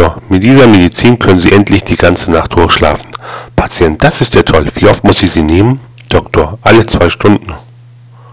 Doktor, mit dieser Medizin können Sie endlich die ganze Nacht durchschlafen. Patient, das ist ja toll. Wie oft muss ich sie nehmen? Doktor, alle zwei Stunden.